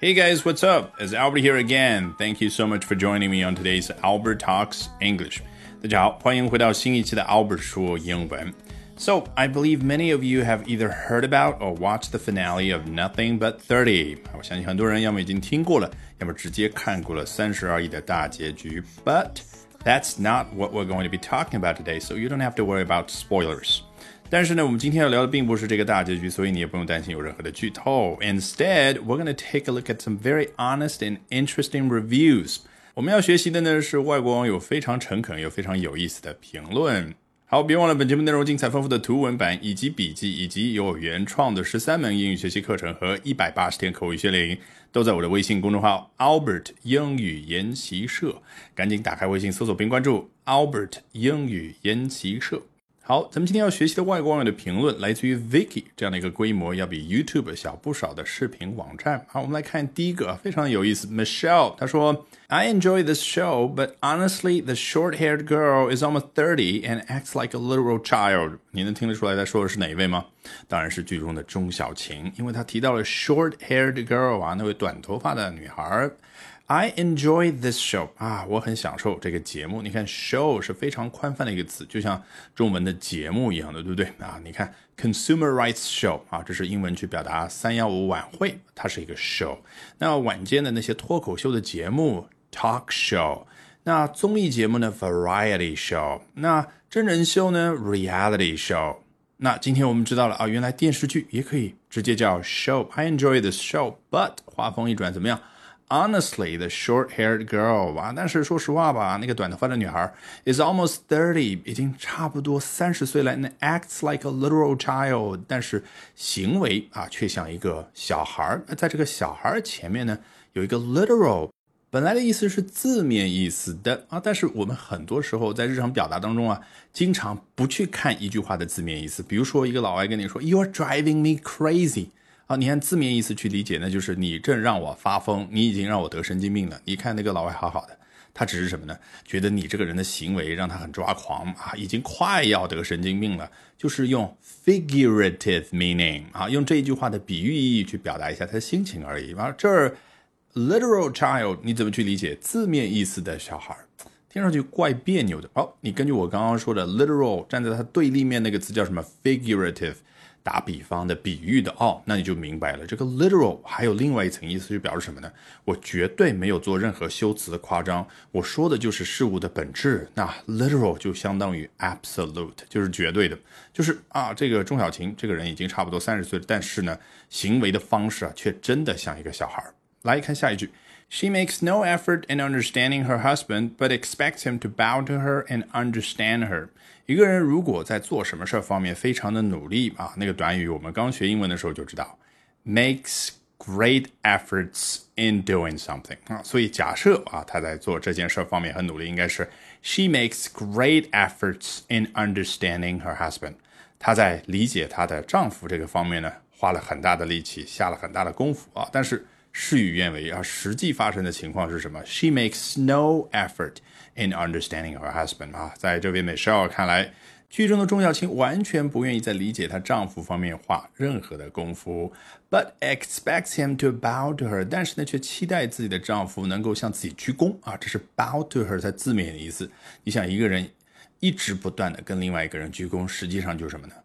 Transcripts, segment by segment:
Hey guys, what's up? It's Albert here again. Thank you so much for joining me on today's Albert Talks English. 大家好，欢迎回到新一期的 Albert 说英文。So, I believe many of you have either heard about or watched the finale of Nothing But Thirty. 我相信很多人要么已经听过了，要么直接看过了三十而已的大结局。But that's not what we're going to be talking about today, so you don't have to worry about spoilers. 但是呢，我们今天要聊的并不是这个大结局，所以你也不用担心有任何的剧透。Instead, we're going to take a look at some very honest and interesting reviews. 我们要学习的呢是外国网友非常诚恳又非常有意思的评论。好，别忘了本节目内容精彩丰富的图文版以及笔记，以及有原创的十三门英语学习课程和一百八十天口语训练营，都在我的微信公众号 Albert 英语研习社。赶紧打开微信搜索并关注 Albert 英语研习社。好，咱们今天要学习的外国网友的评论来自于 Vicky 这样的一个规模要比 YouTube 小不少的视频网站。好，我们来看第一个，非常有意思。Michelle 她说：“I enjoy this show, but honestly, the short-haired girl is almost thirty and acts like a literal child。”你能听得出来她说的是哪一位吗？当然是剧中的钟小晴，因为她提到了 short-haired girl 啊，那位短头发的女孩。I enjoy this show 啊，我很享受这个节目。你看，show 是非常宽泛的一个词，就像中文的节目一样的，对不对啊？你看，Consumer Rights Show 啊，这是英文去表达三幺五晚会，它是一个 show。那晚间的那些脱口秀的节目，talk show。那综艺节目呢，variety show。那真人秀呢，reality show。那今天我们知道了啊，原来电视剧也可以直接叫 show。I enjoy this show，but 话锋一转，怎么样？Honestly, the short-haired girl 啊，但是说实话吧，那个短头发的女孩 is almost thirty，已经差不多三十岁了。那 acts like a literal child，但是行为啊却像一个小孩。那在这个小孩前面呢，有一个 literal，本来的意思是字面意思的啊，但是我们很多时候在日常表达当中啊，经常不去看一句话的字面意思。比如说，一个老外跟你说，You are driving me crazy。啊，你按字面意思去理解，那就是你正让我发疯，你已经让我得神经病了。你看那个老外好好的，他只是什么呢？觉得你这个人的行为让他很抓狂啊，已经快要得神经病了。就是用 figurative meaning 啊，用这一句话的比喻意义去表达一下他的心情而已。啊，这儿 literal child 你怎么去理解字面意思的小孩？听上去怪别扭的。好，你根据我刚刚说的 literal 站在它对立面那个词叫什么 figurative？打比方的比喻的哦，那你就明白了。这个 literal 还有另外一层意思，就表示什么呢？我绝对没有做任何修辞的夸张，我说的就是事物的本质。那 literal 就相当于 absolute，就是绝对的，就是啊，这个钟小琴这个人已经差不多三十岁了，但是呢，行为的方式啊，却真的像一个小孩。来看下一句。She makes no effort in understanding her husband, but expects him to bow to her and understand her. 一个人如果在做什么事儿方面非常的努力啊，那个短语我们刚学英文的时候就知道，makes great efforts in doing something 啊。所以假设啊，他在做这件事儿方面很努力，应该是 She makes great efforts in understanding her husband。她在理解她的丈夫这个方面呢，花了很大的力气，下了很大的功夫啊。但是 事与愿违啊！实际发生的情况是什么？She makes no effort in understanding her husband 啊，在这位 Michelle 看来，剧中的钟小青完全不愿意在理解她丈夫方面花任何的功夫，but expects him to bow to her。但是呢，却期待自己的丈夫能够向自己鞠躬啊！这是 bow to her 在字面的意思。你想一个人一直不断的跟另外一个人鞠躬，实际上就是什么呢？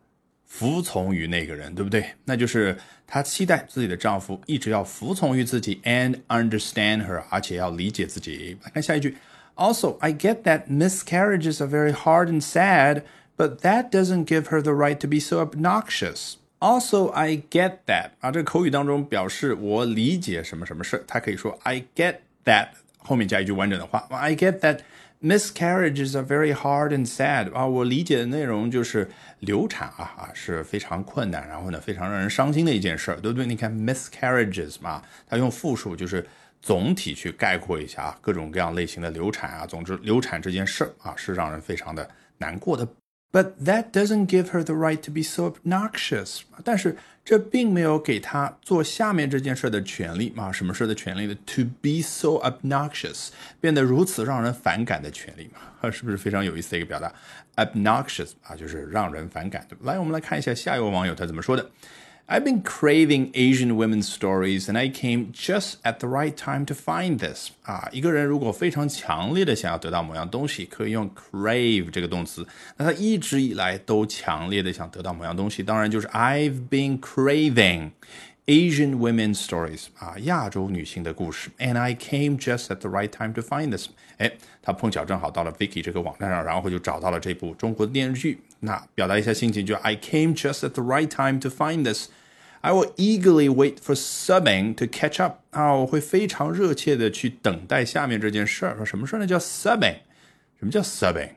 服从于那个人，对不对？那就是她期待自己的丈夫一直要服从于自己，and understand her，而且要理解自己。来看下一句。Also, I get that miscarriages are very hard and sad, but that doesn't give her the right to be so obnoxious. Also, I get that 啊，这个口语当中表示我理解什么什么事，它可以说 I get that 后面加一句完整的话。I get that Miscarriages are very hard and sad 啊，我理解的内容就是流产啊啊是非常困难，然后呢非常让人伤心的一件事儿，对不对？你看 miscarriages 嘛，它用复数就是总体去概括一下啊，各种各样类型的流产啊，总之流产这件事儿啊是让人非常的难过的。But that doesn't give her the right to be so obnoxious。但是这并没有给她做下面这件事的权利啊？什么事的权利呢？To be so obnoxious，变得如此让人反感的权利嘛？是不是非常有意思的一个表达？Obnoxious 啊，就是让人反感。来，我们来看一下下一位网友他怎么说的。I've been craving Asian women's stories, and I came just at the right time to find this. 啊，一个人如果非常强烈的想要得到某样东西，可以用 crave 这个动词。那他一直以来都强烈的想得到某样东西，当然就是 I've been craving Asian women's stories 啊，亚洲女性的故事。And I came just at the right time to find this。哎，他碰巧正好到了 Vicky 这个网站上，然后就找到了这部中国的电视剧。那表达一下心情，就 I came just at the right time to find this。I will eagerly wait for subbing to catch up 啊，我会非常热切的去等待下面这件事儿。说什么事儿呢？叫 subbing。什么叫 subbing？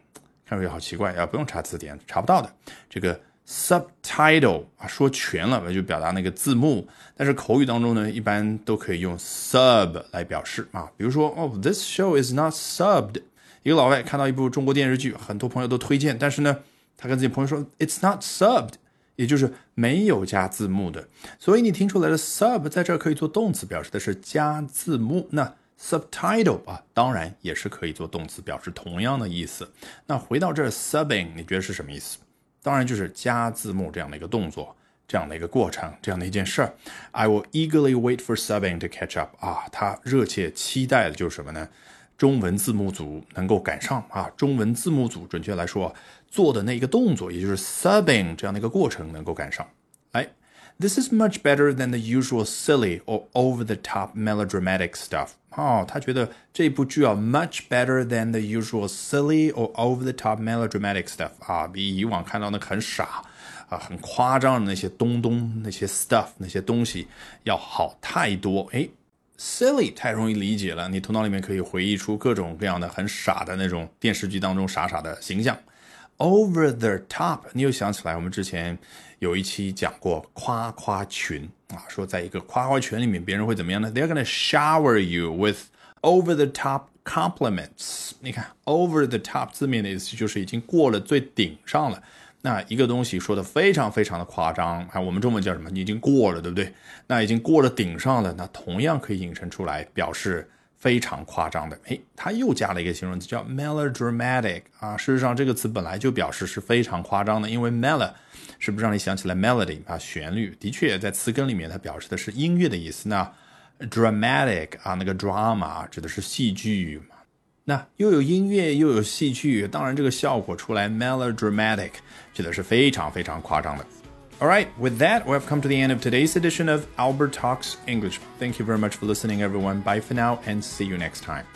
看上去好奇怪啊，不用查词典，查不到的。这个 Subtitle 啊，说全了就表达那个字幕。但是口语当中呢，一般都可以用 sub 来表示啊。比如说，哦，this show is not subbed。一个老外看到一部中国电视剧，很多朋友都推荐，但是呢，他跟自己朋友说，it's not subbed。也就是没有加字幕的，所以你听出来的 sub 在这儿可以做动词，表示的是加字幕。那 subtitle 啊，当然也是可以做动词，表示同样的意思。那回到这 subbing，你觉得是什么意思？当然就是加字幕这样的一个动作，这样的一个过程，这样的一件事儿。I will eagerly wait for subbing to catch up 啊，他热切期待的就是什么呢？中文字幕组能够赶上啊，中文字幕组准确来说做的那一个动作，也就是 subbing 这样的一个过程能够赶上。来，This is much better than the usual silly or over-the-top melodramatic stuff。哦，他觉得这部剧啊，much better than the usual silly or over-the-top melodramatic stuff 啊，比以往看到那很傻啊、很夸张的那些东东、那些 stuff、那些东西要好太多。哎。Silly 太容易理解了，你头脑里面可以回忆出各种各样的很傻的那种电视剧当中傻傻的形象。Over the top，你又想起来，我们之前有一期讲过夸夸群啊，说在一个夸夸群里面，别人会怎么样呢？They're gonna shower you with over the top compliments。你看，over the top 字面的意思就是已经过了最顶上了。那一个东西说的非常非常的夸张啊，我们中文叫什么？你已经过了，对不对？那已经过了顶上了，那同样可以引申出来表示非常夸张的。哎，他又加了一个形容词叫 melodramatic 啊。事实上，这个词本来就表示是非常夸张的，因为 mel 是不是让你想起来 melody 啊？旋律的确在词根里面它表示的是音乐的意思。那 dramatic 啊，那个 drama 指的是戏剧。那又有音乐又有戏剧，当然这个效果出来 melodramatic 指的是非常非常夸张的。All right, with that, we have come to the end of today's edition of Albert Talks English. Thank you very much for listening, everyone. Bye for now, and see you next time.